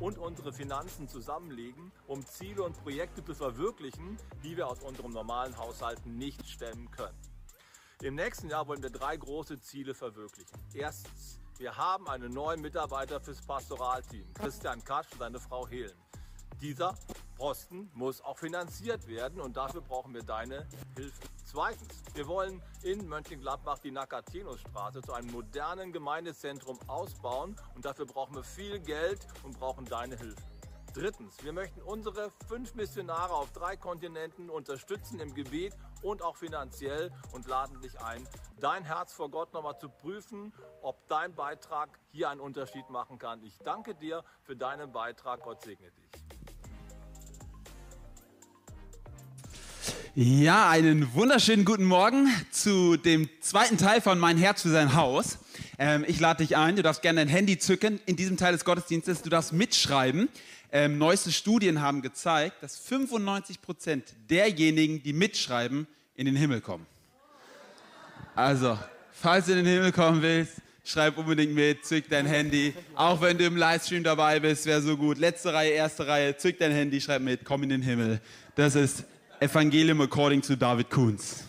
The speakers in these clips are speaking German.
und unsere Finanzen zusammenlegen, um Ziele und Projekte zu verwirklichen, die wir aus unserem normalen Haushalten nicht stemmen können. Im nächsten Jahr wollen wir drei große Ziele verwirklichen. Erstens, wir haben einen neuen Mitarbeiter fürs Pastoralteam, Christian Kasch und seine Frau Helen. Dieser Posten muss auch finanziert werden und dafür brauchen wir deine Hilfe. Zweitens, wir wollen in Mönchengladbach die Nakatinusstraße zu einem modernen Gemeindezentrum ausbauen und dafür brauchen wir viel Geld und brauchen deine Hilfe. Drittens, wir möchten unsere fünf Missionare auf drei Kontinenten unterstützen im Gebet und auch finanziell und laden dich ein, dein Herz vor Gott nochmal zu prüfen, ob dein Beitrag hier einen Unterschied machen kann. Ich danke dir für deinen Beitrag. Gott segne dich. Ja, einen wunderschönen guten Morgen zu dem zweiten Teil von Mein Herz für sein Haus. Ähm, ich lade dich ein, du darfst gerne dein Handy zücken in diesem Teil des Gottesdienstes, du darfst mitschreiben. Ähm, neueste Studien haben gezeigt, dass 95 Prozent derjenigen, die mitschreiben, in den Himmel kommen. Also, falls du in den Himmel kommen willst, schreib unbedingt mit, zück dein Handy. Auch wenn du im Livestream dabei bist, wäre so gut. Letzte Reihe, erste Reihe, zück dein Handy, schreib mit, komm in den Himmel. Das ist Evangelium according to David Kunz.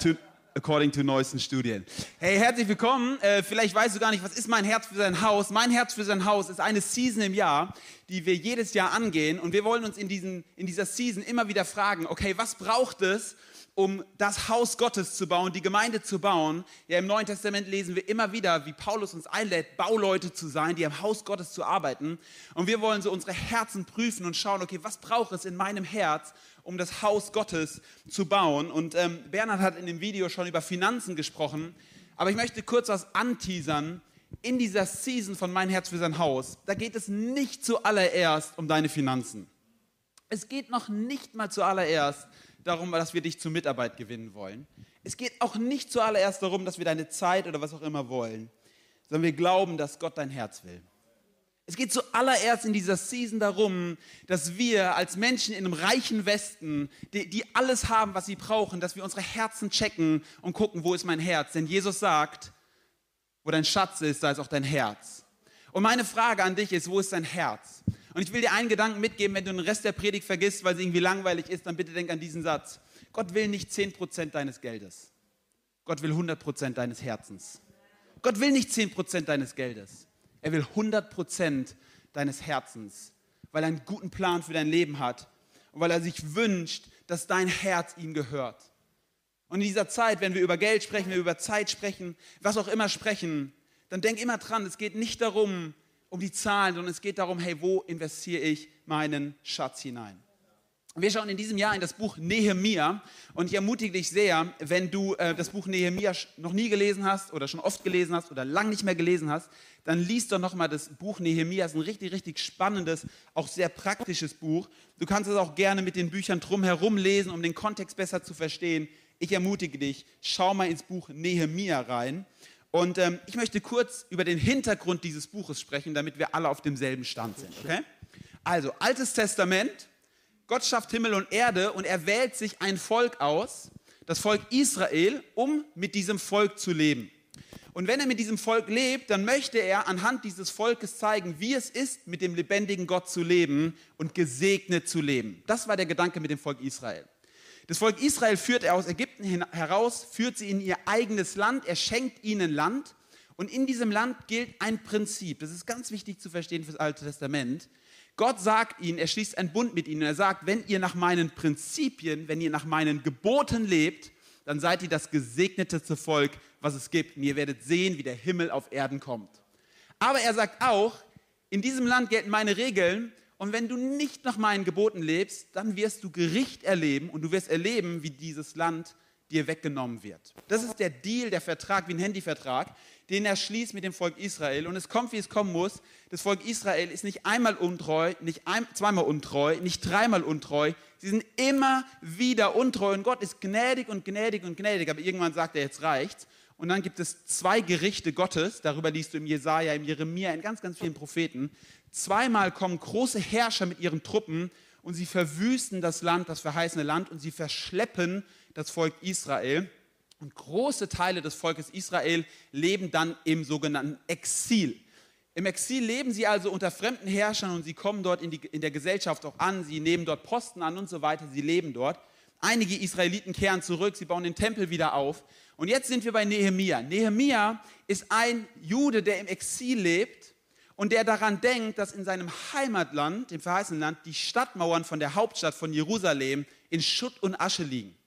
To, according to neuesten Studien. Hey, herzlich willkommen. Äh, vielleicht weißt du gar nicht, was ist mein Herz für sein Haus? Mein Herz für sein Haus ist eine Season im Jahr, die wir jedes Jahr angehen. Und wir wollen uns in, diesen, in dieser Season immer wieder fragen, okay, was braucht es, um das Haus Gottes zu bauen, die Gemeinde zu bauen. Ja, im Neuen Testament lesen wir immer wieder, wie Paulus uns einlädt, Bauleute zu sein, die am Haus Gottes zu arbeiten. Und wir wollen so unsere Herzen prüfen und schauen, okay, was braucht es in meinem Herz, um das Haus Gottes zu bauen. Und ähm, Bernhard hat in dem Video schon über Finanzen gesprochen, aber ich möchte kurz was anteasern. In dieser Season von Mein Herz für sein Haus, da geht es nicht zuallererst um deine Finanzen. Es geht noch nicht mal zuallererst darum, dass wir dich zur Mitarbeit gewinnen wollen. Es geht auch nicht zuallererst darum, dass wir deine Zeit oder was auch immer wollen, sondern wir glauben, dass Gott dein Herz will. Es geht zuallererst in dieser Season darum, dass wir als Menschen in einem reichen Westen, die, die, alles haben, was sie brauchen, dass wir unsere Herzen checken und gucken, wo ist mein Herz. Denn Jesus sagt, wo dein Schatz ist, da ist auch dein Herz. Und meine Frage an dich ist, wo ist dein Herz? Und ich will dir einen Gedanken mitgeben, wenn du den Rest der Predigt vergisst, weil sie irgendwie langweilig ist, dann bitte denk an diesen Satz. Gott will nicht 10% deines Geldes. Gott will 100% deines Herzens. Gott will nicht 10% deines Geldes. Er will 100% deines Herzens, weil er einen guten Plan für dein Leben hat und weil er sich wünscht, dass dein Herz ihm gehört. Und in dieser Zeit, wenn wir über Geld sprechen, wenn wir über Zeit sprechen, was auch immer sprechen, dann denk immer dran, es geht nicht darum, um die Zahlen, sondern es geht darum, hey, wo investiere ich meinen Schatz hinein? Wir schauen in diesem Jahr in das Buch Nehemia und ich ermutige dich sehr, wenn du äh, das Buch Nehemia noch nie gelesen hast oder schon oft gelesen hast oder lang nicht mehr gelesen hast, dann liest doch nochmal das Buch Nehemia. Es ist ein richtig, richtig spannendes, auch sehr praktisches Buch. Du kannst es auch gerne mit den Büchern drumherum lesen, um den Kontext besser zu verstehen. Ich ermutige dich, schau mal ins Buch Nehemia rein. Und ähm, ich möchte kurz über den Hintergrund dieses Buches sprechen, damit wir alle auf demselben Stand sind. Okay? Also, Altes Testament, Gott schafft Himmel und Erde und er wählt sich ein Volk aus, das Volk Israel, um mit diesem Volk zu leben. Und wenn er mit diesem Volk lebt, dann möchte er anhand dieses Volkes zeigen, wie es ist, mit dem lebendigen Gott zu leben und gesegnet zu leben. Das war der Gedanke mit dem Volk Israel. Das Volk Israel führt er aus Ägypten heraus, führt sie in ihr eigenes Land, er schenkt ihnen Land. Und in diesem Land gilt ein Prinzip, das ist ganz wichtig zu verstehen für das Alte Testament. Gott sagt ihnen, er schließt einen Bund mit ihnen. Er sagt, wenn ihr nach meinen Prinzipien, wenn ihr nach meinen Geboten lebt, dann seid ihr das gesegneteste Volk, was es gibt. Und ihr werdet sehen, wie der Himmel auf Erden kommt. Aber er sagt auch, in diesem Land gelten meine Regeln und wenn du nicht nach meinen Geboten lebst, dann wirst du Gericht erleben und du wirst erleben, wie dieses Land dir weggenommen wird. Das ist der Deal, der Vertrag, wie ein Handyvertrag, den er schließt mit dem Volk Israel. Und es kommt, wie es kommen muss. Das Volk Israel ist nicht einmal untreu, nicht ein, zweimal untreu, nicht dreimal untreu. Sie sind immer wieder untreu. Und Gott ist gnädig und gnädig und gnädig. Aber irgendwann sagt er, jetzt reicht's. Und dann gibt es zwei Gerichte Gottes. Darüber liest du im Jesaja, im Jeremia, in ganz, ganz vielen Propheten. Zweimal kommen große Herrscher mit ihren Truppen und sie verwüsten das Land, das verheißene Land, und sie verschleppen das Volk Israel. Und große Teile des Volkes Israel leben dann im sogenannten Exil. Im Exil leben sie also unter fremden Herrschern und sie kommen dort in, die, in der Gesellschaft auch an, sie nehmen dort Posten an und so weiter, sie leben dort. Einige Israeliten kehren zurück, sie bauen den Tempel wieder auf. Und jetzt sind wir bei Nehemia. Nehemia ist ein Jude, der im Exil lebt und der daran denkt, dass in seinem Heimatland, dem verheißenen Land, die Stadtmauern von der Hauptstadt von Jerusalem in Schutt und Asche liegen.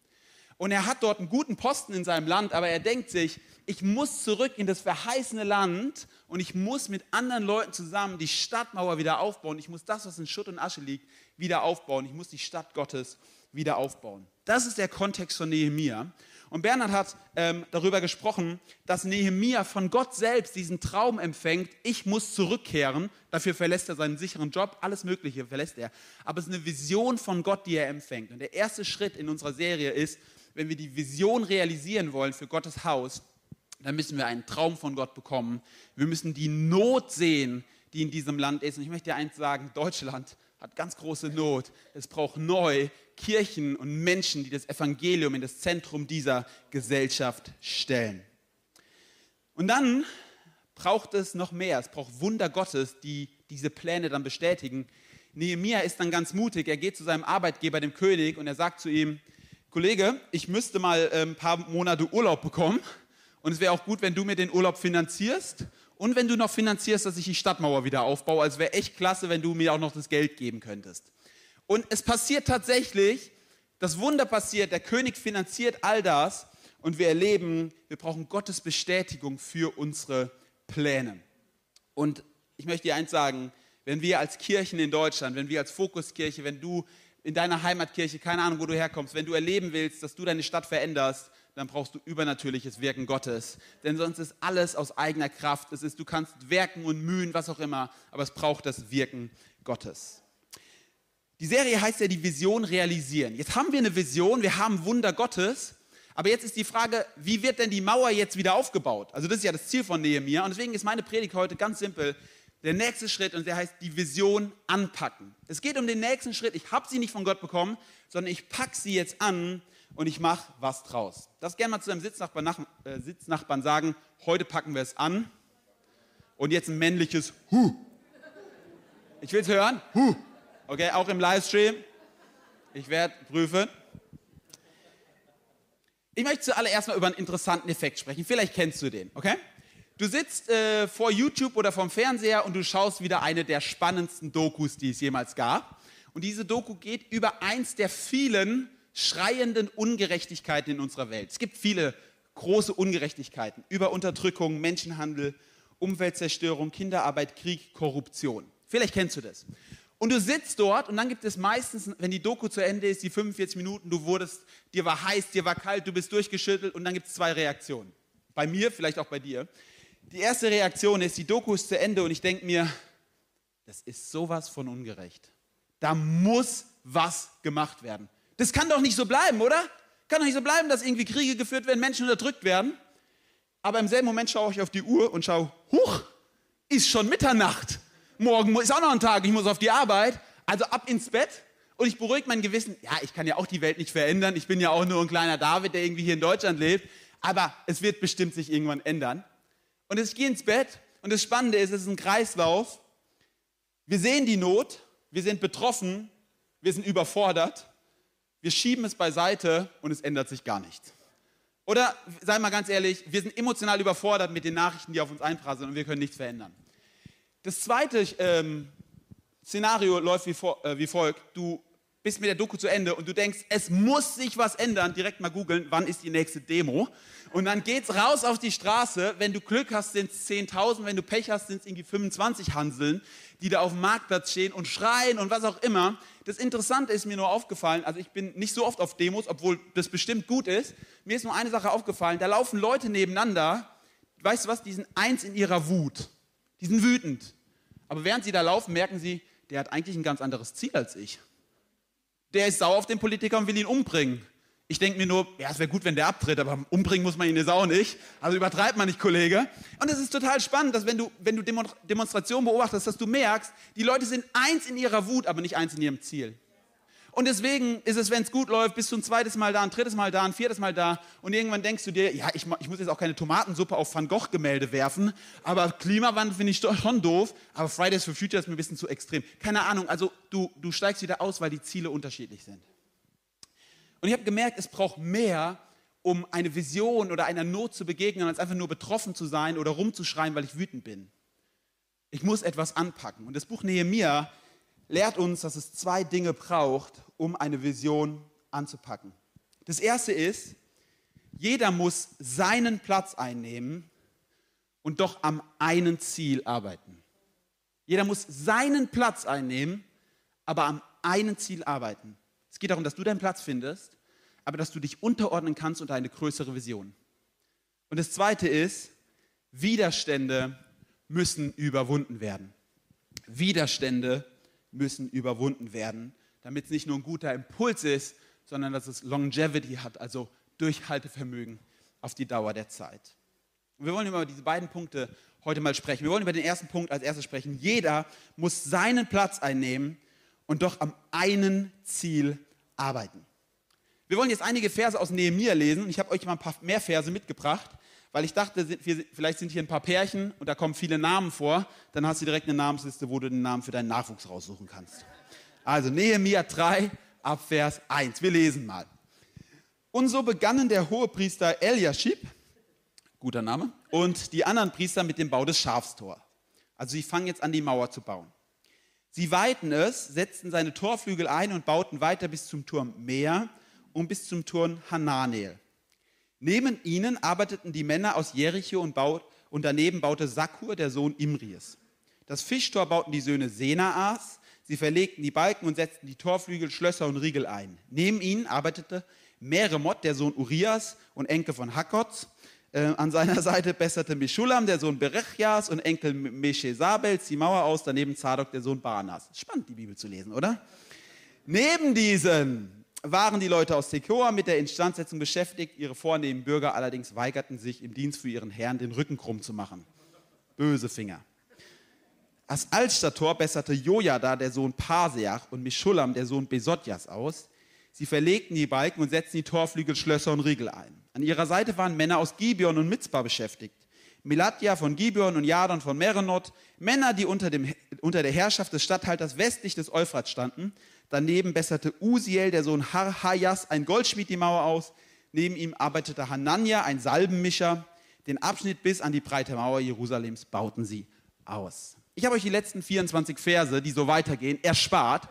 Und er hat dort einen guten Posten in seinem Land, aber er denkt sich, ich muss zurück in das verheißene Land und ich muss mit anderen Leuten zusammen die Stadtmauer wieder aufbauen. Ich muss das, was in Schutt und Asche liegt, wieder aufbauen. Ich muss die Stadt Gottes wieder aufbauen. Das ist der Kontext von Nehemia. Und Bernhard hat ähm, darüber gesprochen, dass Nehemia von Gott selbst diesen Traum empfängt, ich muss zurückkehren, dafür verlässt er seinen sicheren Job, alles Mögliche verlässt er. Aber es ist eine Vision von Gott, die er empfängt. Und der erste Schritt in unserer Serie ist, wenn wir die Vision realisieren wollen für Gottes Haus, dann müssen wir einen Traum von Gott bekommen. Wir müssen die Not sehen, die in diesem Land ist. Und ich möchte dir eins sagen, Deutschland hat ganz große Not. Es braucht neu Kirchen und Menschen, die das Evangelium in das Zentrum dieser Gesellschaft stellen. Und dann braucht es noch mehr. Es braucht Wunder Gottes, die diese Pläne dann bestätigen. Nehemia ist dann ganz mutig. Er geht zu seinem Arbeitgeber, dem König, und er sagt zu ihm, Kollege, ich müsste mal ein paar Monate Urlaub bekommen. Und es wäre auch gut, wenn du mir den Urlaub finanzierst und wenn du noch finanzierst, dass ich die Stadtmauer wieder aufbaue. Also wäre echt klasse, wenn du mir auch noch das Geld geben könntest. Und es passiert tatsächlich, das Wunder passiert, der König finanziert all das und wir erleben, wir brauchen Gottes Bestätigung für unsere Pläne. Und ich möchte dir eins sagen, wenn wir als Kirchen in Deutschland, wenn wir als Fokuskirche, wenn du in deiner Heimatkirche, keine Ahnung, wo du herkommst, wenn du erleben willst, dass du deine Stadt veränderst, dann brauchst du übernatürliches Wirken Gottes. Denn sonst ist alles aus eigener Kraft. Es ist, du kannst werken und mühen, was auch immer, aber es braucht das Wirken Gottes. Die Serie heißt ja die Vision realisieren. Jetzt haben wir eine Vision, wir haben Wunder Gottes, aber jetzt ist die Frage, wie wird denn die Mauer jetzt wieder aufgebaut? Also das ist ja das Ziel von Nehemiah und deswegen ist meine Predigt heute ganz simpel. Der nächste Schritt und der heißt die Vision anpacken. Es geht um den nächsten Schritt. Ich habe sie nicht von Gott bekommen, sondern ich packe sie jetzt an und ich mache was draus. Das gerne mal zu einem Sitznachbarn, äh, Sitznachbarn sagen, heute packen wir es an. Und jetzt ein männliches Hu. Ich will es hören. Hu. Okay, auch im Livestream. Ich werde prüfen. Ich möchte zuallererst mal über einen interessanten Effekt sprechen. Vielleicht kennst du den, okay? Du sitzt äh, vor YouTube oder vom Fernseher und du schaust wieder eine der spannendsten Dokus, die es jemals gab. Und diese Doku geht über eins der vielen schreienden Ungerechtigkeiten in unserer Welt. Es gibt viele große Ungerechtigkeiten über Unterdrückung, Menschenhandel, Umweltzerstörung, Kinderarbeit, Krieg, Korruption. Vielleicht kennst du das. Und du sitzt dort und dann gibt es meistens, wenn die Doku zu Ende ist, die 45 Minuten, du wurdest, dir war heiß, dir war kalt, du bist durchgeschüttelt und dann gibt es zwei Reaktionen. Bei mir, vielleicht auch bei dir. Die erste Reaktion ist, die Doku ist zu Ende und ich denke mir, das ist sowas von ungerecht. Da muss was gemacht werden. Das kann doch nicht so bleiben, oder? Kann doch nicht so bleiben, dass irgendwie Kriege geführt werden, Menschen unterdrückt werden. Aber im selben Moment schaue ich auf die Uhr und schaue, huch, ist schon Mitternacht. Morgen ist auch noch ein Tag, ich muss auf die Arbeit. Also ab ins Bett und ich beruhige mein Gewissen. Ja, ich kann ja auch die Welt nicht verändern. Ich bin ja auch nur ein kleiner David, der irgendwie hier in Deutschland lebt. Aber es wird bestimmt sich irgendwann ändern. Und ich gehe ins Bett und das Spannende ist, es ist ein Kreislauf. Wir sehen die Not, wir sind betroffen, wir sind überfordert wir schieben es beiseite und es ändert sich gar nichts. Oder, sei mal ganz ehrlich, wir sind emotional überfordert mit den Nachrichten, die auf uns einprasseln und wir können nichts verändern. Das zweite ähm, Szenario läuft wie, vor, äh, wie folgt. Du bist mit der Doku zu Ende und du denkst, es muss sich was ändern. Direkt mal googeln, wann ist die nächste Demo. Und dann geht's raus auf die Straße. Wenn du Glück hast, sind es 10.000. Wenn du Pech hast, sind es irgendwie 25 Hanseln, die da auf dem Marktplatz stehen und schreien und was auch immer. Das Interessante ist mir nur aufgefallen, also ich bin nicht so oft auf Demos, obwohl das bestimmt gut ist. Mir ist nur eine Sache aufgefallen, da laufen Leute nebeneinander, weißt du was, die sind eins in ihrer Wut. Die sind wütend. Aber während sie da laufen, merken sie, der hat eigentlich ein ganz anderes Ziel als ich. Der ist sauer auf den Politiker und will ihn umbringen. Ich denke mir nur, ja, es wäre gut, wenn der abtritt, aber umbringen muss man ihn jetzt auch nicht. Also übertreibt man nicht, Kollege. Und es ist total spannend, dass wenn du, wenn du Demonstrationen beobachtest, dass du merkst, die Leute sind eins in ihrer Wut, aber nicht eins in ihrem Ziel. Und deswegen ist es, wenn es gut läuft, bist du ein zweites Mal da, ein drittes Mal da, ein viertes Mal da. Und irgendwann denkst du dir, ja, ich, ich muss jetzt auch keine Tomatensuppe auf Van Gogh-Gemälde werfen. Aber Klimawandel finde ich schon doof. Aber Fridays for Future ist mir ein bisschen zu extrem. Keine Ahnung, also du, du steigst wieder aus, weil die Ziele unterschiedlich sind. Und ich habe gemerkt, es braucht mehr, um eine Vision oder einer Not zu begegnen, als einfach nur betroffen zu sein oder rumzuschreien, weil ich wütend bin. Ich muss etwas anpacken. Und das Buch Nehemiah lehrt uns, dass es zwei Dinge braucht, um eine Vision anzupacken. Das erste ist, jeder muss seinen Platz einnehmen und doch am einen Ziel arbeiten. Jeder muss seinen Platz einnehmen, aber am einen Ziel arbeiten. Es geht darum, dass du deinen Platz findest, aber dass du dich unterordnen kannst unter eine größere Vision. Und das zweite ist, Widerstände müssen überwunden werden. Widerstände müssen überwunden werden, damit es nicht nur ein guter Impuls ist, sondern dass es Longevity hat, also Durchhaltevermögen auf die Dauer der Zeit. Und wir wollen über diese beiden Punkte heute mal sprechen. Wir wollen über den ersten Punkt als erstes sprechen. Jeder muss seinen Platz einnehmen und doch am einen Ziel arbeiten. Wir wollen jetzt einige Verse aus Nehemiah lesen. Ich habe euch mal ein paar mehr Verse mitgebracht weil ich dachte, vielleicht sind hier ein paar Pärchen und da kommen viele Namen vor. Dann hast du direkt eine Namensliste, wo du den Namen für deinen Nachwuchs raussuchen kannst. Also Nehemiah 3 ab Vers 1. Wir lesen mal. Und so begannen der Hohepriester Eliashib, guter Name, und die anderen Priester mit dem Bau des Schafstors. Also sie fangen jetzt an, die Mauer zu bauen. Sie weiten es, setzten seine Torflügel ein und bauten weiter bis zum Turm Meer und bis zum Turm Hananel. Neben ihnen arbeiteten die Männer aus Jericho und, baut, und daneben baute Sakur, der Sohn Imries. Das Fischtor bauten die Söhne Senaas. Sie verlegten die Balken und setzten die Torflügel, Schlösser und Riegel ein. Neben ihnen arbeitete Meremot, der Sohn Urias und Enkel von Hakots. Äh, an seiner Seite besserte Mischulam, der Sohn Berechias und Enkel Meshesabels die Mauer aus. Daneben Zadok, der Sohn Banas. Spannend, die Bibel zu lesen, oder? Neben diesen waren die Leute aus Tekoa mit der Instandsetzung beschäftigt. Ihre vornehmen Bürger allerdings weigerten sich, im Dienst für ihren Herrn den Rücken krumm zu machen. Böse Finger. Als Altstadttor besserte Jojada, der Sohn Paseach, und Mischulam, der Sohn Besodjas, aus. Sie verlegten die Balken und setzten die Torflügel, Schlösser und Riegel ein. An ihrer Seite waren Männer aus Gibeon und Mitzbah beschäftigt. Milatja von Gibeon und Jadon von Merenot, Männer, die unter, dem, unter der Herrschaft des Statthalters westlich des Euphrat standen, Daneben besserte Usiel, der Sohn Harhajas, ein Goldschmied die Mauer aus. Neben ihm arbeitete Hanania, ein Salbenmischer. Den Abschnitt bis an die breite Mauer Jerusalems bauten sie aus. Ich habe euch die letzten 24 Verse, die so weitergehen, erspart.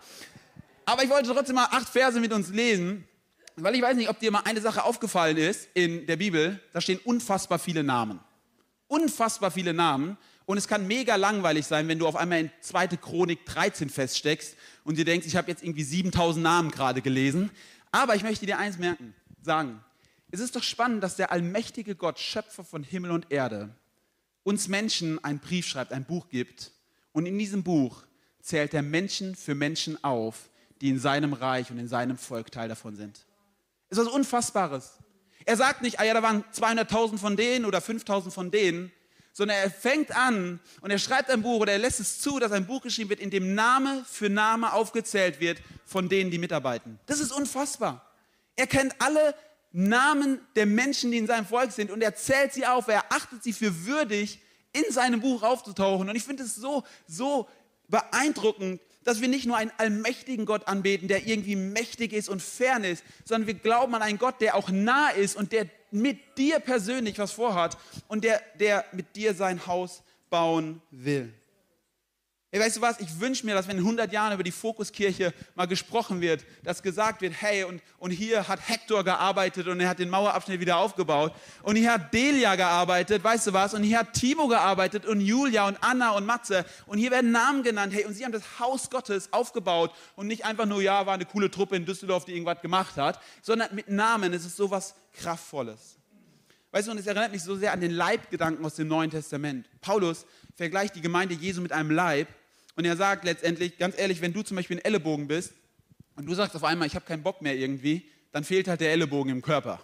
Aber ich wollte trotzdem mal acht Verse mit uns lesen, weil ich weiß nicht, ob dir mal eine Sache aufgefallen ist in der Bibel. Da stehen unfassbar viele Namen. Unfassbar viele Namen. Und es kann mega langweilig sein, wenn du auf einmal in 2. Chronik 13 feststeckst und dir denkst, ich habe jetzt irgendwie 7000 Namen gerade gelesen. Aber ich möchte dir eins merken, sagen. Es ist doch spannend, dass der allmächtige Gott, Schöpfer von Himmel und Erde, uns Menschen einen Brief schreibt, ein Buch gibt. Und in diesem Buch zählt er Menschen für Menschen auf, die in seinem Reich und in seinem Volk Teil davon sind. Es ist was Unfassbares. Er sagt nicht, ah ja, da waren 200.000 von denen oder 5.000 von denen, sondern er fängt an und er schreibt ein Buch oder er lässt es zu, dass ein Buch geschrieben wird, in dem Name für Name aufgezählt wird von denen, die mitarbeiten. Das ist unfassbar. Er kennt alle Namen der Menschen, die in seinem Volk sind und er zählt sie auf, er achtet sie für würdig, in seinem Buch aufzutauchen. Und ich finde es so, so beeindruckend, dass wir nicht nur einen allmächtigen Gott anbeten, der irgendwie mächtig ist und fern ist, sondern wir glauben an einen Gott, der auch nah ist und der mit dir persönlich was vorhat und der, der mit dir sein Haus bauen will. Hey, weißt du was? Ich wünsche mir, dass wenn in 100 Jahren über die Fokuskirche mal gesprochen wird, dass gesagt wird, hey, und, und hier hat Hector gearbeitet und er hat den Mauerabschnitt wieder aufgebaut. Und hier hat Delia gearbeitet, weißt du was? Und hier hat Timo gearbeitet und Julia und Anna und Matze. Und hier werden Namen genannt. Hey, und sie haben das Haus Gottes aufgebaut und nicht einfach nur, ja, war eine coole Truppe in Düsseldorf, die irgendwas gemacht hat, sondern mit Namen. Es ist sowas Kraftvolles. Weißt du, und es erinnert mich so sehr an den Leibgedanken aus dem Neuen Testament. Paulus vergleicht die Gemeinde Jesu mit einem Leib und er sagt letztendlich, ganz ehrlich, wenn du zum Beispiel ein Ellenbogen bist und du sagst auf einmal, ich habe keinen Bock mehr irgendwie, dann fehlt halt der Ellenbogen im Körper.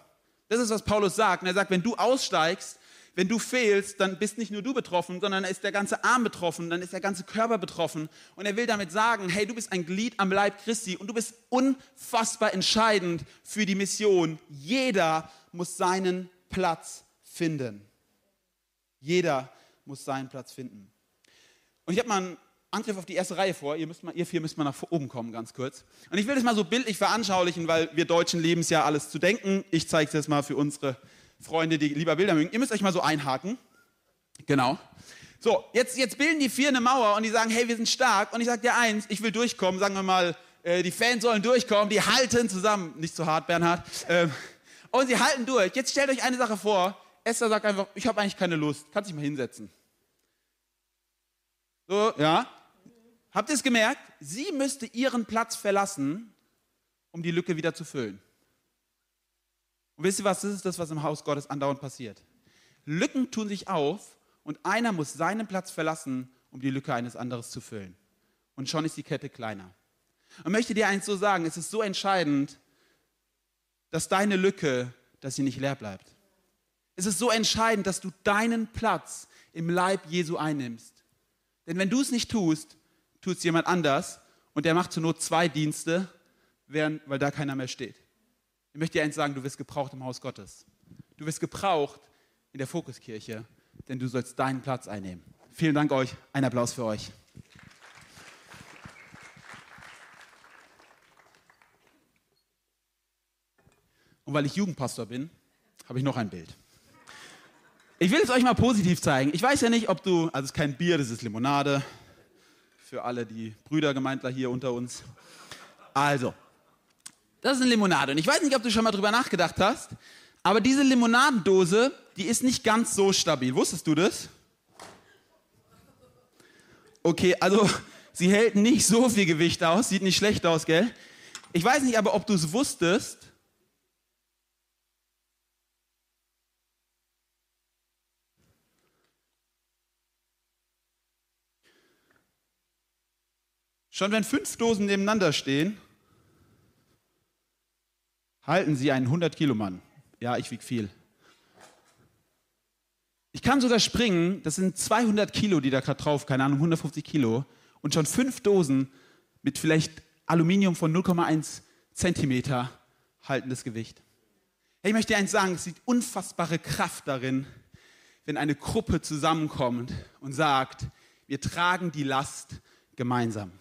Das ist, was Paulus sagt. Und er sagt, wenn du aussteigst, wenn du fehlst, dann bist nicht nur du betroffen, sondern ist der ganze Arm betroffen, dann ist der ganze Körper betroffen. Und er will damit sagen, hey, du bist ein Glied am Leib Christi und du bist unfassbar entscheidend für die Mission. Jeder muss seinen Platz finden. Jeder muss seinen Platz finden. Und ich habe mal einen Angriff auf die erste Reihe vor. Ihr, müsst mal, ihr vier müsst mal nach oben kommen, ganz kurz. Und ich will das mal so bildlich veranschaulichen, weil wir Deutschen lieben es ja alles zu denken. Ich zeige es jetzt mal für unsere Freunde, die lieber Bilder mögen. Ihr müsst euch mal so einhaken. Genau. So, jetzt, jetzt bilden die vier eine Mauer und die sagen, hey, wir sind stark. Und ich sage dir eins, ich will durchkommen. Sagen wir mal, äh, die Fans sollen durchkommen, die halten zusammen. Nicht zu hart, Bernhard. Ähm, und sie halten durch. Jetzt stellt euch eine Sache vor. Esther sagt einfach, ich habe eigentlich keine Lust. Kannst dich mal hinsetzen. So, ja. Habt ihr es gemerkt? Sie müsste ihren Platz verlassen, um die Lücke wieder zu füllen. Und wisst ihr was? Das ist das, was im Haus Gottes andauernd passiert. Lücken tun sich auf und einer muss seinen Platz verlassen, um die Lücke eines anderen zu füllen. Und schon ist die Kette kleiner. Und möchte dir eins so sagen, es ist so entscheidend, dass deine Lücke, dass sie nicht leer bleibt. Es ist so entscheidend, dass du deinen Platz im Leib Jesu einnimmst. Denn wenn du es nicht tust, tut es jemand anders und der macht zur Not zwei Dienste, während, weil da keiner mehr steht. Ich möchte dir eins sagen, du wirst gebraucht im Haus Gottes. Du wirst gebraucht in der Fokuskirche, denn du sollst deinen Platz einnehmen. Vielen Dank euch. Ein Applaus für euch. Und weil ich Jugendpastor bin, habe ich noch ein Bild. Ich will es euch mal positiv zeigen. Ich weiß ja nicht, ob du, also es ist kein Bier, das ist Limonade. Für alle die Brüdergemeindler hier unter uns. Also, das ist eine Limonade. Und ich weiß nicht, ob du schon mal drüber nachgedacht hast, aber diese Limonadendose, die ist nicht ganz so stabil. Wusstest du das? Okay, also sie hält nicht so viel Gewicht aus, sieht nicht schlecht aus, gell? Ich weiß nicht aber, ob du es wusstest, Schon wenn fünf Dosen nebeneinander stehen, halten sie einen 100 Kilo Mann. Ja, ich wiege viel. Ich kann sogar springen, das sind 200 Kilo, die da gerade drauf, keine Ahnung, 150 Kilo. Und schon fünf Dosen mit vielleicht Aluminium von 0,1 Zentimeter halten das Gewicht. Hey, ich möchte dir eins sagen, es sieht unfassbare Kraft darin, wenn eine Gruppe zusammenkommt und sagt, wir tragen die Last gemeinsam.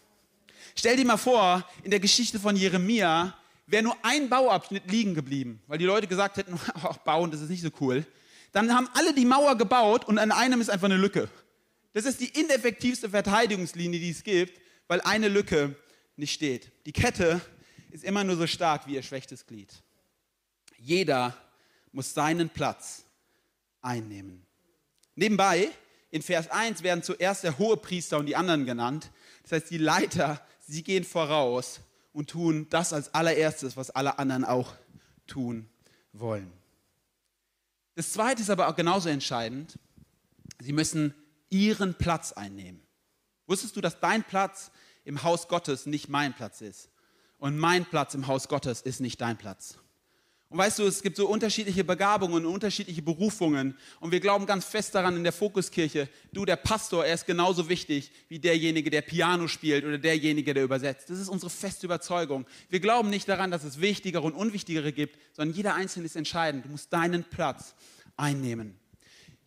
Stell dir mal vor, in der Geschichte von Jeremia wäre nur ein Bauabschnitt liegen geblieben, weil die Leute gesagt hätten, ach, bauen, das ist nicht so cool. Dann haben alle die Mauer gebaut und an einem ist einfach eine Lücke. Das ist die ineffektivste Verteidigungslinie, die es gibt, weil eine Lücke nicht steht. Die Kette ist immer nur so stark wie ihr schwächstes Glied. Jeder muss seinen Platz einnehmen. Nebenbei, in Vers 1 werden zuerst der Hohepriester und die anderen genannt. Das heißt, die Leiter sie gehen voraus und tun das als allererstes, was alle anderen auch tun wollen. Das Zweite ist aber auch genauso entscheidend. Sie müssen ihren Platz einnehmen. Wusstest du, dass dein Platz im Haus Gottes nicht mein Platz ist? Und mein Platz im Haus Gottes ist nicht dein Platz. Und weißt du, es gibt so unterschiedliche Begabungen und unterschiedliche Berufungen. Und wir glauben ganz fest daran in der Fokuskirche, du, der Pastor, er ist genauso wichtig wie derjenige, der Piano spielt oder derjenige, der übersetzt. Das ist unsere feste Überzeugung. Wir glauben nicht daran, dass es wichtigere und unwichtigere gibt, sondern jeder Einzelne ist entscheidend. Du musst deinen Platz einnehmen.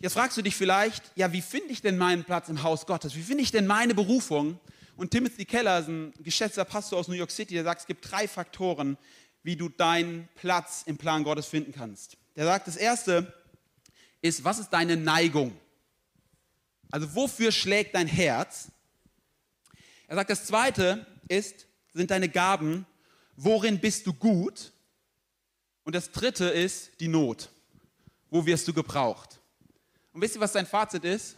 Jetzt fragst du dich vielleicht, ja, wie finde ich denn meinen Platz im Haus Gottes? Wie finde ich denn meine Berufung? Und Timothy Keller ist ein geschätzter Pastor aus New York City, der sagt, es gibt drei Faktoren, wie du deinen Platz im Plan Gottes finden kannst. Der sagt, das erste ist, was ist deine Neigung? Also wofür schlägt dein Herz? Er sagt, das zweite ist, sind deine Gaben, worin bist du gut? Und das dritte ist die Not. Wo wirst du gebraucht? Und wisst ihr, was sein Fazit ist?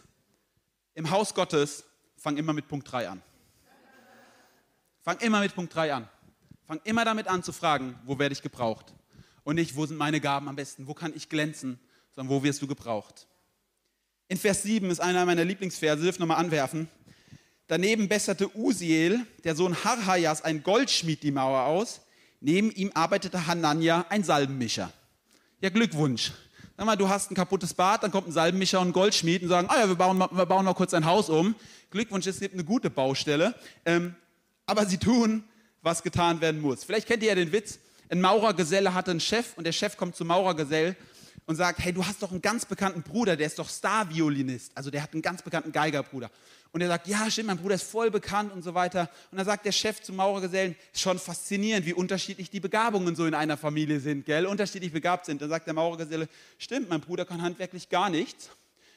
Im Haus Gottes fang immer mit Punkt 3 an. Fang immer mit Punkt 3 an. Fang immer damit an zu fragen, wo werde ich gebraucht? Und nicht, wo sind meine Gaben am besten? Wo kann ich glänzen? Sondern wo wirst du gebraucht? In Vers 7 ist einer meiner Lieblingsverse, dürft nochmal anwerfen. Daneben besserte Usiel, der Sohn Harhajas, ein Goldschmied, die Mauer aus. Neben ihm arbeitete Hanania, ein Salbenmischer. Ja, Glückwunsch. Sag mal, du hast ein kaputtes Bad, dann kommt ein Salbenmischer und ein Goldschmied und sagen, ah ja, wir bauen, wir bauen mal kurz ein Haus um. Glückwunsch, es gibt eine gute Baustelle. Ähm, aber sie tun, was getan werden muss. Vielleicht kennt ihr ja den Witz, ein Maurergeselle hatte einen Chef und der Chef kommt zum Maurergesell und sagt, hey, du hast doch einen ganz bekannten Bruder, der ist doch Star-Violinist. Also der hat einen ganz bekannten Geigerbruder. Und er sagt, ja, stimmt, mein Bruder ist voll bekannt und so weiter. Und dann sagt der Chef zum Maurergesellen, schon faszinierend, wie unterschiedlich die Begabungen so in einer Familie sind, gell? Unterschiedlich begabt sind. Dann sagt der Maurergeselle, stimmt, mein Bruder kann handwerklich gar nichts.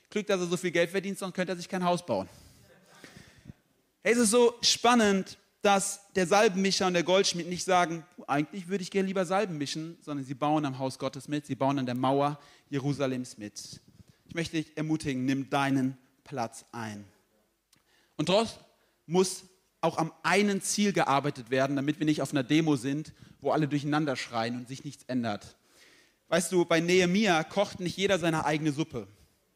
Glück, dass er so viel Geld verdient, sonst könnte er sich kein Haus bauen. Hey, es ist so spannend, dass der Salbenmischer und der Goldschmied nicht sagen, eigentlich würde ich gerne lieber Salben mischen, sondern sie bauen am Haus Gottes mit, sie bauen an der Mauer Jerusalems mit. Ich möchte dich ermutigen, nimm deinen Platz ein. Und dort muss auch am einen Ziel gearbeitet werden, damit wir nicht auf einer Demo sind, wo alle durcheinander schreien und sich nichts ändert. Weißt du, bei Nehemia kocht nicht jeder seine eigene Suppe.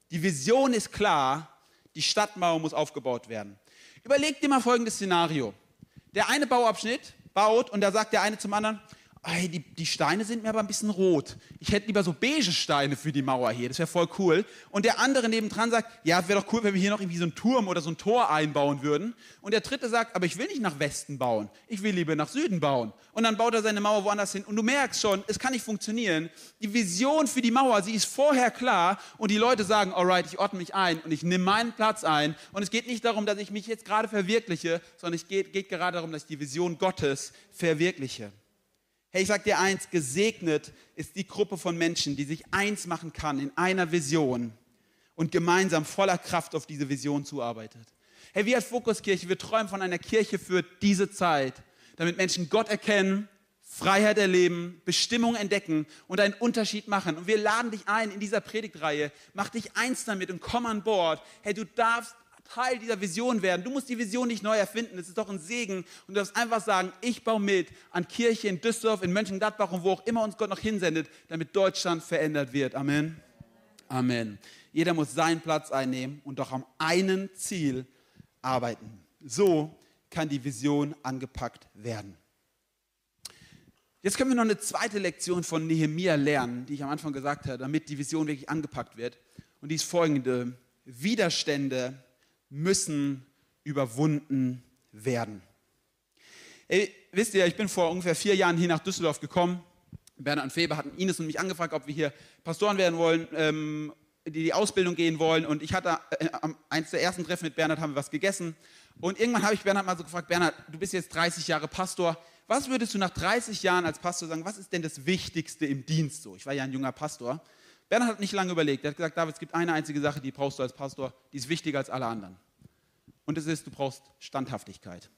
Die Vision ist klar, die Stadtmauer muss aufgebaut werden. Überleg dir mal folgendes Szenario. Der eine Bauabschnitt baut und da sagt der eine zum anderen, Ey, die, die, Steine sind mir aber ein bisschen rot. Ich hätte lieber so beige Steine für die Mauer hier. Das wäre voll cool. Und der andere nebendran sagt, ja, wäre doch cool, wenn wir hier noch irgendwie so einen Turm oder so ein Tor einbauen würden. Und der dritte sagt, aber ich will nicht nach Westen bauen. Ich will lieber nach Süden bauen. Und dann baut er seine Mauer woanders hin. Und du merkst schon, es kann nicht funktionieren. Die Vision für die Mauer, sie ist vorher klar. Und die Leute sagen, alright, ich ordne mich ein und ich nehme meinen Platz ein. Und es geht nicht darum, dass ich mich jetzt gerade verwirkliche, sondern es geht, geht gerade darum, dass ich die Vision Gottes verwirkliche. Hey, ich sag dir eins, gesegnet ist die Gruppe von Menschen, die sich eins machen kann in einer Vision und gemeinsam voller Kraft auf diese Vision zuarbeitet. Hey, wir als Fokuskirche, wir träumen von einer Kirche für diese Zeit, damit Menschen Gott erkennen, Freiheit erleben, Bestimmung entdecken und einen Unterschied machen. Und wir laden dich ein in dieser Predigtreihe. Mach dich eins damit und komm an Bord. Hey, du darfst Teil dieser Vision werden. Du musst die Vision nicht neu erfinden. Es ist doch ein Segen. Und du darfst einfach sagen, ich baue mit an Kirche in Düsseldorf, in Mönchengladbach und wo auch immer uns Gott noch hinsendet, damit Deutschland verändert wird. Amen. Amen. Jeder muss seinen Platz einnehmen und doch am einen Ziel arbeiten. So kann die Vision angepackt werden. Jetzt können wir noch eine zweite Lektion von Nehemia lernen, die ich am Anfang gesagt habe, damit die Vision wirklich angepackt wird. Und die ist folgende. Widerstände müssen überwunden werden. Ey, wisst ihr, ich bin vor ungefähr vier Jahren hier nach Düsseldorf gekommen. Bernhard und Feber hatten Ines und mich angefragt, ob wir hier Pastoren werden wollen, ähm, die die Ausbildung gehen wollen. Und ich hatte äh, am eins der ersten Treffen mit Bernhard haben wir was gegessen. Und irgendwann habe ich Bernhard mal so gefragt, Bernhard, du bist jetzt 30 Jahre Pastor. Was würdest du nach 30 Jahren als Pastor sagen, was ist denn das Wichtigste im Dienst so? Ich war ja ein junger Pastor. Bernhard hat nicht lange überlegt. Er hat gesagt, David, es gibt eine einzige Sache, die brauchst du als Pastor, die ist wichtiger als alle anderen. Und es ist, du brauchst Standhaftigkeit.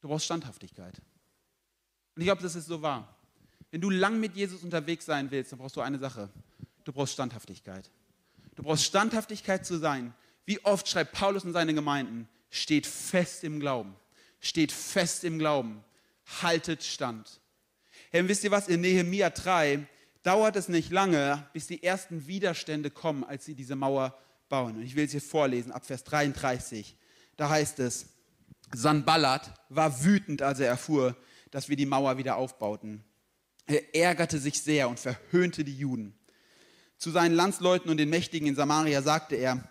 Du brauchst Standhaftigkeit. Und ich glaube, das ist so wahr. Wenn du lang mit Jesus unterwegs sein willst, dann brauchst du eine Sache. Du brauchst Standhaftigkeit. Du brauchst Standhaftigkeit zu sein. Wie oft schreibt Paulus in seine Gemeinden, steht fest im Glauben. Steht fest im Glauben. Haltet Stand. Hey, wisst ihr was? In Nehemia 3 dauert es nicht lange, bis die ersten Widerstände kommen, als sie diese Mauer bauen. Und ich will es hier vorlesen, ab Vers 33. Da heißt es, Sanballat war wütend, als er erfuhr, dass wir die Mauer wieder aufbauten. Er ärgerte sich sehr und verhöhnte die Juden. Zu seinen Landsleuten und den Mächtigen in Samaria sagte er,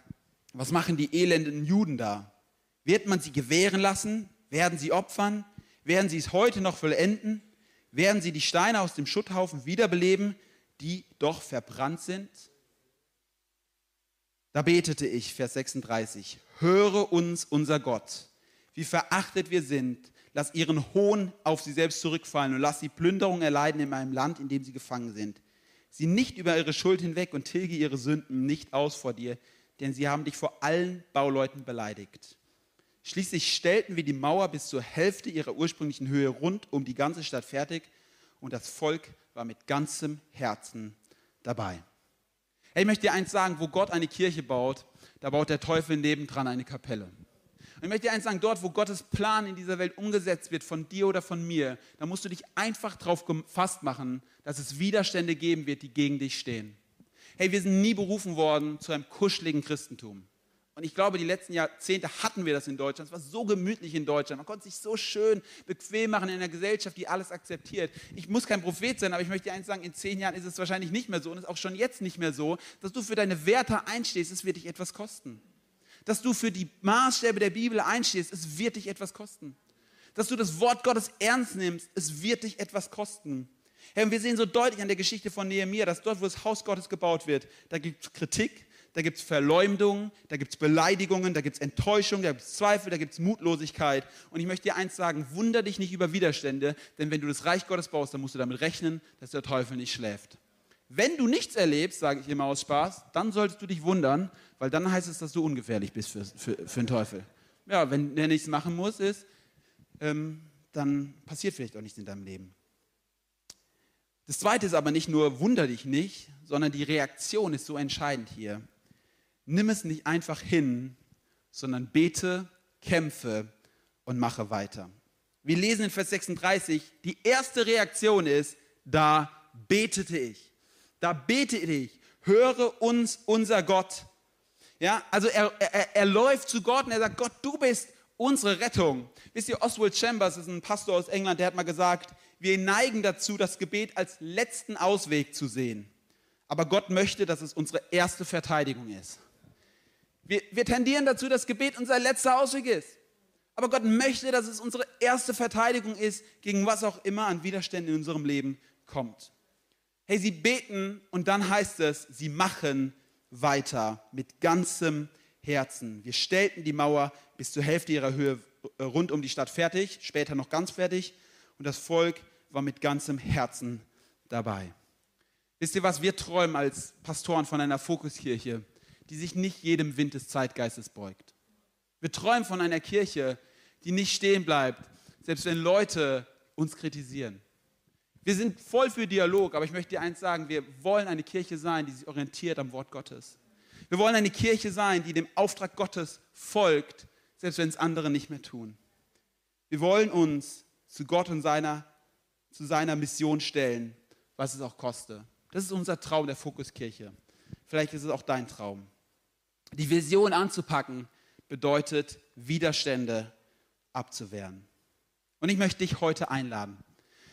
was machen die elenden Juden da? Wird man sie gewähren lassen? Werden sie opfern? Werden sie es heute noch vollenden? Werden sie die Steine aus dem Schutthaufen wiederbeleben, die doch verbrannt sind? Da betete ich, Vers 36, höre uns unser Gott, wie verachtet wir sind, lass ihren Hohn auf sie selbst zurückfallen und lass sie Plünderung erleiden in einem Land, in dem sie gefangen sind. Sie nicht über ihre Schuld hinweg und tilge ihre Sünden nicht aus vor dir, denn sie haben dich vor allen Bauleuten beleidigt. Schließlich stellten wir die Mauer bis zur Hälfte ihrer ursprünglichen Höhe rund um die ganze Stadt fertig und das Volk war mit ganzem Herzen dabei. Hey, ich möchte dir eins sagen, wo Gott eine Kirche baut, da baut der Teufel nebendran eine Kapelle. Und ich möchte dir eins sagen, dort, wo Gottes Plan in dieser Welt umgesetzt wird, von dir oder von mir, da musst du dich einfach darauf gefasst machen, dass es Widerstände geben wird, die gegen dich stehen. Hey, wir sind nie berufen worden zu einem kuscheligen Christentum. Und ich glaube, die letzten Jahrzehnte hatten wir das in Deutschland. Es war so gemütlich in Deutschland. Man konnte sich so schön bequem machen in einer Gesellschaft, die alles akzeptiert. Ich muss kein Prophet sein, aber ich möchte dir eins sagen, in zehn Jahren ist es wahrscheinlich nicht mehr so und ist auch schon jetzt nicht mehr so, dass du für deine Werte einstehst. Es wird dich etwas kosten. Dass du für die Maßstäbe der Bibel einstehst, es wird dich etwas kosten. Dass du das Wort Gottes ernst nimmst, es wird dich etwas kosten. Herr, und wir sehen so deutlich an der Geschichte von Nehemiah, dass dort, wo das Haus Gottes gebaut wird, da gibt es Kritik, da gibt es Verleumdung, da gibt es Beleidigungen, da gibt es Enttäuschung, da gibt es Zweifel, da gibt es Mutlosigkeit. Und ich möchte dir eins sagen, wunder dich nicht über Widerstände, denn wenn du das Reich Gottes baust, dann musst du damit rechnen, dass der Teufel nicht schläft. Wenn du nichts erlebst, sage ich immer aus Spaß, dann solltest du dich wundern, weil dann heißt es, dass du ungefährlich bist für, für, für den Teufel. Ja, wenn der nichts machen muss, ist, ähm, dann passiert vielleicht auch nichts in deinem Leben. Das zweite ist aber nicht nur, wunder dich nicht, sondern die Reaktion ist so entscheidend hier nimm es nicht einfach hin, sondern bete, kämpfe und mache weiter. Wir lesen in Vers 36, die erste Reaktion ist, da betete ich. Da betete ich, höre uns unser Gott. Ja, also er, er, er läuft zu Gott und er sagt, Gott, du bist unsere Rettung. Wisst ihr, Oswald Chambers ist ein Pastor aus England, der hat mal gesagt, wir neigen dazu, das Gebet als letzten Ausweg zu sehen. Aber Gott möchte, dass es unsere erste Verteidigung ist. Wir, wir tendieren dazu, dass Gebet unser letzter Ausweg ist. Aber Gott möchte, dass es unsere erste Verteidigung ist, gegen was auch immer an Widerständen in unserem Leben kommt. Hey, sie beten und dann heißt es, sie machen weiter mit ganzem Herzen. Wir stellten die Mauer bis zur Hälfte ihrer Höhe äh, rund um die Stadt fertig, später noch ganz fertig und das Volk war mit ganzem Herzen dabei. Wisst ihr was, wir träumen als Pastoren von einer Fokuskirche die sich nicht jedem Wind des Zeitgeistes beugt. Wir träumen von einer Kirche, die nicht stehen bleibt, selbst wenn Leute uns kritisieren. Wir sind voll für Dialog, aber ich möchte dir eins sagen, wir wollen eine Kirche sein, die sich orientiert am Wort Gottes. Wir wollen eine Kirche sein, die dem Auftrag Gottes folgt, selbst wenn es andere nicht mehr tun. Wir wollen uns zu Gott und seiner, zu seiner Mission stellen, was es auch koste. Das ist unser Traum der Fokuskirche. Vielleicht ist es auch dein Traum. Die Vision anzupacken bedeutet, Widerstände abzuwehren. Und ich möchte dich heute einladen.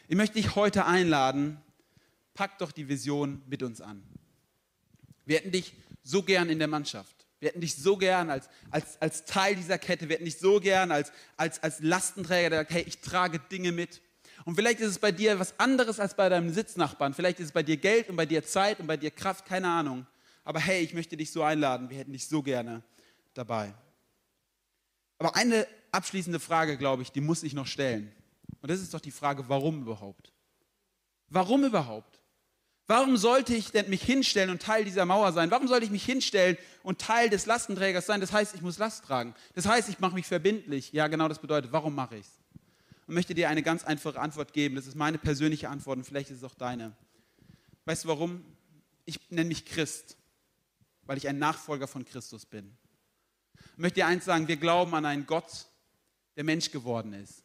Ich möchte dich heute einladen, pack doch die Vision mit uns an. Wir hätten dich so gern in der Mannschaft. Wir hätten dich so gern als, als, als Teil dieser Kette. Wir hätten dich so gern als, als, als Lastenträger, der sagt, hey, ich trage Dinge mit. Und vielleicht ist es bei dir was anderes als bei deinem Sitznachbarn. Vielleicht ist es bei dir Geld und bei dir Zeit und bei dir Kraft, keine Ahnung aber hey, ich möchte dich so einladen, wir hätten dich so gerne dabei. Aber eine abschließende Frage, glaube ich, die muss ich noch stellen. Und das ist doch die Frage, warum überhaupt? Warum überhaupt? Warum sollte ich denn mich hinstellen und Teil dieser Mauer sein? Warum sollte ich mich hinstellen und Teil des Lastenträgers sein? Das heißt, ich muss Last tragen. Das heißt, ich mache mich verbindlich. Ja, genau das bedeutet, warum mache ich es? Und möchte dir eine ganz einfache Antwort geben. Das ist meine persönliche Antwort und vielleicht ist es auch deine. Weißt du warum? Ich nenne mich Christ weil ich ein Nachfolger von Christus bin. Ich möchte dir eins sagen, wir glauben an einen Gott, der Mensch geworden ist.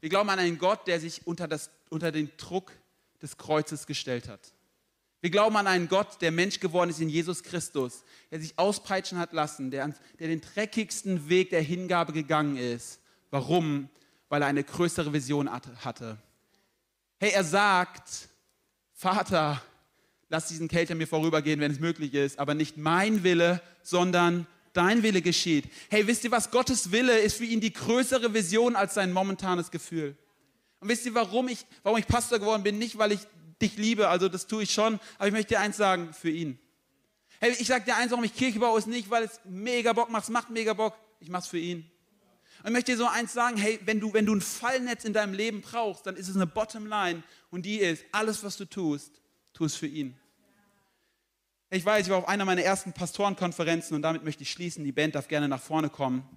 Wir glauben an einen Gott, der sich unter, das, unter den Druck des Kreuzes gestellt hat. Wir glauben an einen Gott, der Mensch geworden ist in Jesus Christus, der sich auspeitschen hat lassen, der, der den dreckigsten Weg der Hingabe gegangen ist. Warum? Weil er eine größere Vision hatte. Hey, er sagt, Vater, lass diesen Kelch an mir vorübergehen, wenn es möglich ist, aber nicht mein Wille, sondern dein Wille geschieht. Hey, wisst ihr was? Gottes Wille ist für ihn die größere Vision als sein momentanes Gefühl. Und wisst ihr, warum ich, warum ich Pastor geworden bin? Nicht, weil ich dich liebe, also das tue ich schon, aber ich möchte dir eins sagen, für ihn. Hey, ich sage dir eins, warum ich Kirche baue, ist nicht, weil es mega Bock macht, es macht mega Bock, ich mache es für ihn. Und ich möchte dir so eins sagen, hey, wenn du, wenn du ein Fallnetz in deinem Leben brauchst, dann ist es eine Bottomline und die ist, alles, was du tust, tu es für ihn. Ich weiß, ich war auf einer meiner ersten Pastorenkonferenzen und damit möchte ich schließen. Die Band darf gerne nach vorne kommen.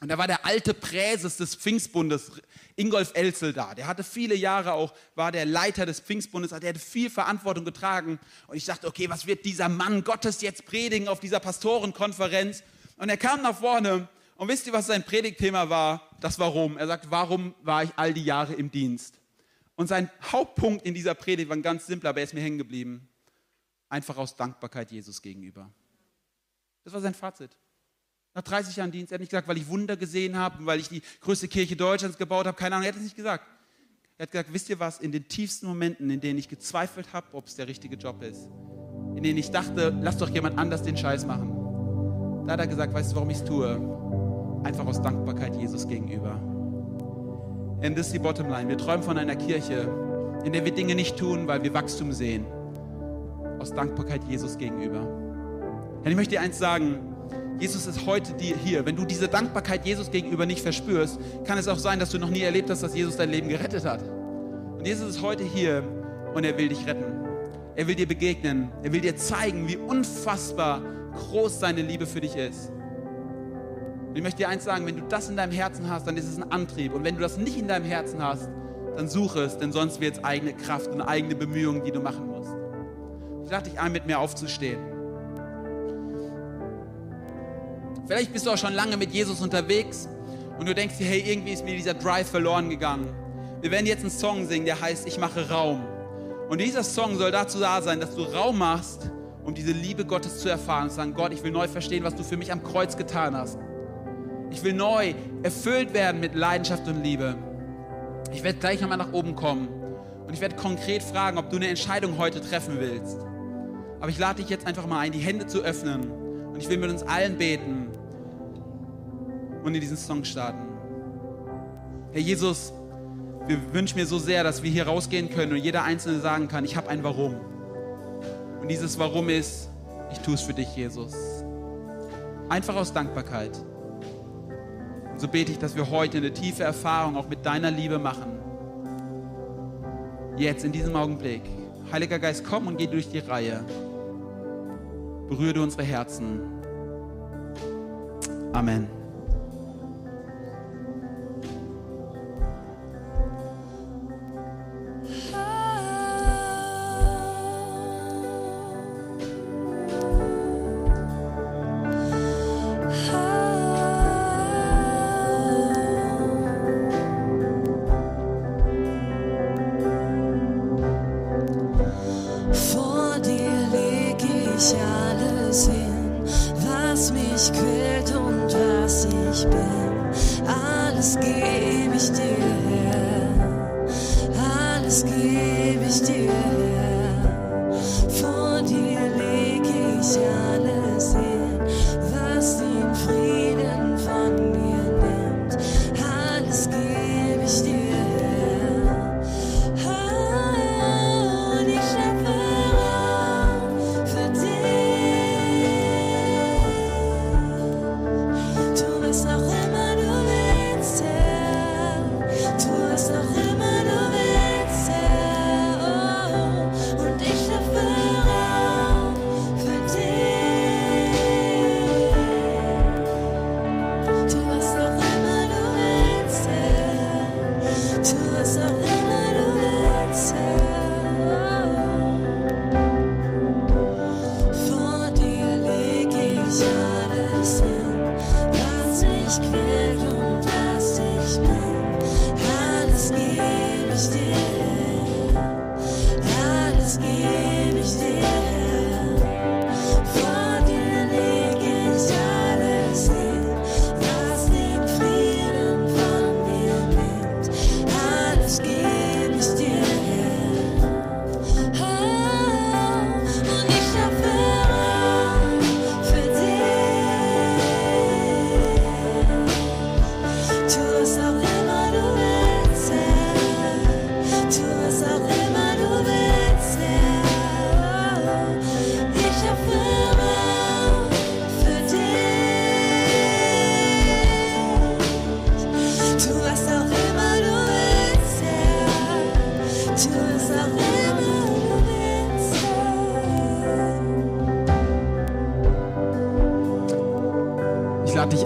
Und da war der alte Präses des Pfingstbundes, Ingolf Elzel, da. Der hatte viele Jahre auch, war der Leiter des Pfingstbundes, der hatte viel Verantwortung getragen. Und ich dachte, okay, was wird dieser Mann Gottes jetzt predigen auf dieser Pastorenkonferenz? Und er kam nach vorne und wisst ihr, was sein Predigtthema war? Das Warum. Er sagt, warum war ich all die Jahre im Dienst? Und sein Hauptpunkt in dieser Predigt war ganz simpel, aber er ist mir hängen geblieben einfach aus Dankbarkeit Jesus gegenüber. Das war sein Fazit. Nach 30 Jahren Dienst. Er hat nicht gesagt, weil ich Wunder gesehen habe, weil ich die größte Kirche Deutschlands gebaut habe. Keine Ahnung, er hat es nicht gesagt. Er hat gesagt, wisst ihr was, in den tiefsten Momenten, in denen ich gezweifelt habe, ob es der richtige Job ist, in denen ich dachte, lass doch jemand anders den Scheiß machen, da hat er gesagt, weißt du, warum ich es tue? Einfach aus Dankbarkeit Jesus gegenüber. Und das ist die Bottomline. Wir träumen von einer Kirche, in der wir Dinge nicht tun, weil wir Wachstum sehen. Aus Dankbarkeit Jesus gegenüber. Und ich möchte dir eins sagen, Jesus ist heute hier. Wenn du diese Dankbarkeit Jesus gegenüber nicht verspürst, kann es auch sein, dass du noch nie erlebt hast, dass Jesus dein Leben gerettet hat. Und Jesus ist heute hier und er will dich retten. Er will dir begegnen. Er will dir zeigen, wie unfassbar groß seine Liebe für dich ist. Und ich möchte dir eins sagen, wenn du das in deinem Herzen hast, dann ist es ein Antrieb. Und wenn du das nicht in deinem Herzen hast, dann suche es, denn sonst wird es eigene Kraft und eigene Bemühungen, die du machen musst. Ich lade dich ein, mit mir aufzustehen. Vielleicht bist du auch schon lange mit Jesus unterwegs und du denkst dir, hey, irgendwie ist mir dieser Drive verloren gegangen. Wir werden jetzt einen Song singen, der heißt Ich mache Raum. Und dieser Song soll dazu da sein, dass du Raum machst, um diese Liebe Gottes zu erfahren und zu sagen, Gott, ich will neu verstehen, was du für mich am Kreuz getan hast. Ich will neu erfüllt werden mit Leidenschaft und Liebe. Ich werde gleich nochmal nach oben kommen und ich werde konkret fragen, ob du eine Entscheidung heute treffen willst. Aber ich lade dich jetzt einfach mal ein, die Hände zu öffnen und ich will mit uns allen beten und in diesen Song starten. Herr Jesus, wir wünschen mir so sehr, dass wir hier rausgehen können und jeder Einzelne sagen kann, ich habe ein Warum. Und dieses Warum ist, ich tue es für dich, Jesus. Einfach aus Dankbarkeit. So bete ich, dass wir heute eine tiefe Erfahrung auch mit deiner Liebe machen. Jetzt, in diesem Augenblick. Heiliger Geist, komm und geh durch die Reihe. Berühre unsere Herzen. Amen.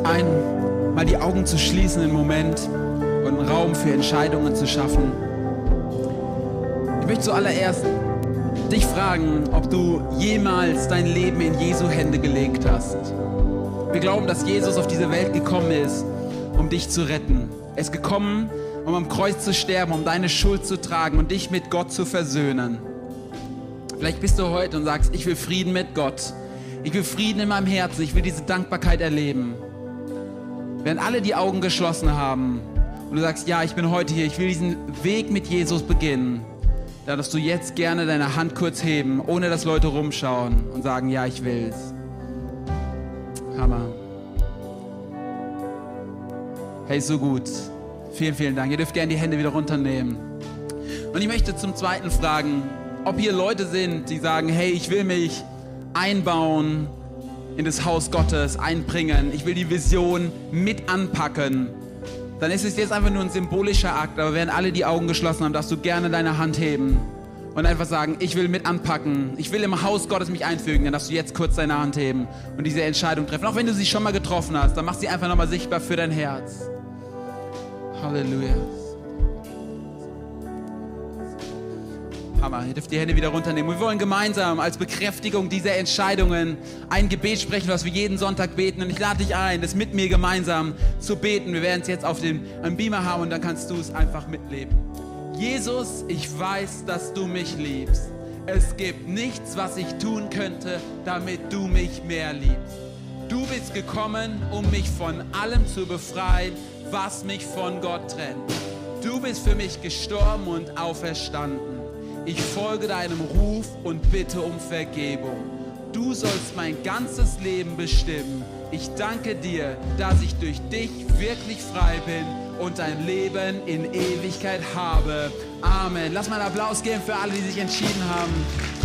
Ein, mal die Augen zu schließen im Moment und einen Raum für Entscheidungen zu schaffen. Ich möchte zuallererst dich fragen, ob du jemals dein Leben in Jesu Hände gelegt hast. Wir glauben, dass Jesus auf diese Welt gekommen ist, um dich zu retten. Er ist gekommen, um am Kreuz zu sterben, um deine Schuld zu tragen und dich mit Gott zu versöhnen. Vielleicht bist du heute und sagst, ich will Frieden mit Gott. Ich will Frieden in meinem Herzen. Ich will diese Dankbarkeit erleben. Während alle die Augen geschlossen haben und du sagst, ja, ich bin heute hier, ich will diesen Weg mit Jesus beginnen, da darfst du jetzt gerne deine Hand kurz heben, ohne dass Leute rumschauen und sagen, ja, ich will's. Hammer. Hey, so gut. Vielen, vielen Dank. Ihr dürft gerne die Hände wieder runternehmen. Und ich möchte zum Zweiten fragen, ob hier Leute sind, die sagen, hey, ich will mich einbauen in das Haus Gottes, einbringen. Ich will die Vision mit anpacken. Dann ist es jetzt einfach nur ein symbolischer Akt, aber während alle die Augen geschlossen haben, darfst du gerne deine Hand heben und einfach sagen, ich will mit anpacken, ich will im Haus Gottes mich einfügen, dann darfst du jetzt kurz deine Hand heben und diese Entscheidung treffen. Auch wenn du sie schon mal getroffen hast, dann mach sie einfach nochmal sichtbar für dein Herz. Halleluja. Hammer. Ihr dürft die Hände wieder runternehmen. Wir wollen gemeinsam als Bekräftigung dieser Entscheidungen ein Gebet sprechen, was wir jeden Sonntag beten. Und ich lade dich ein, das mit mir gemeinsam zu beten. Wir werden es jetzt auf dem Beamer haben und dann kannst du es einfach mitleben. Jesus, ich weiß, dass du mich liebst. Es gibt nichts, was ich tun könnte, damit du mich mehr liebst. Du bist gekommen, um mich von allem zu befreien, was mich von Gott trennt. Du bist für mich gestorben und auferstanden. Ich folge deinem Ruf und bitte um Vergebung. Du sollst mein ganzes Leben bestimmen. Ich danke dir, dass ich durch dich wirklich frei bin und ein Leben in Ewigkeit habe. Amen. Lass mal einen Applaus geben für alle, die sich entschieden haben.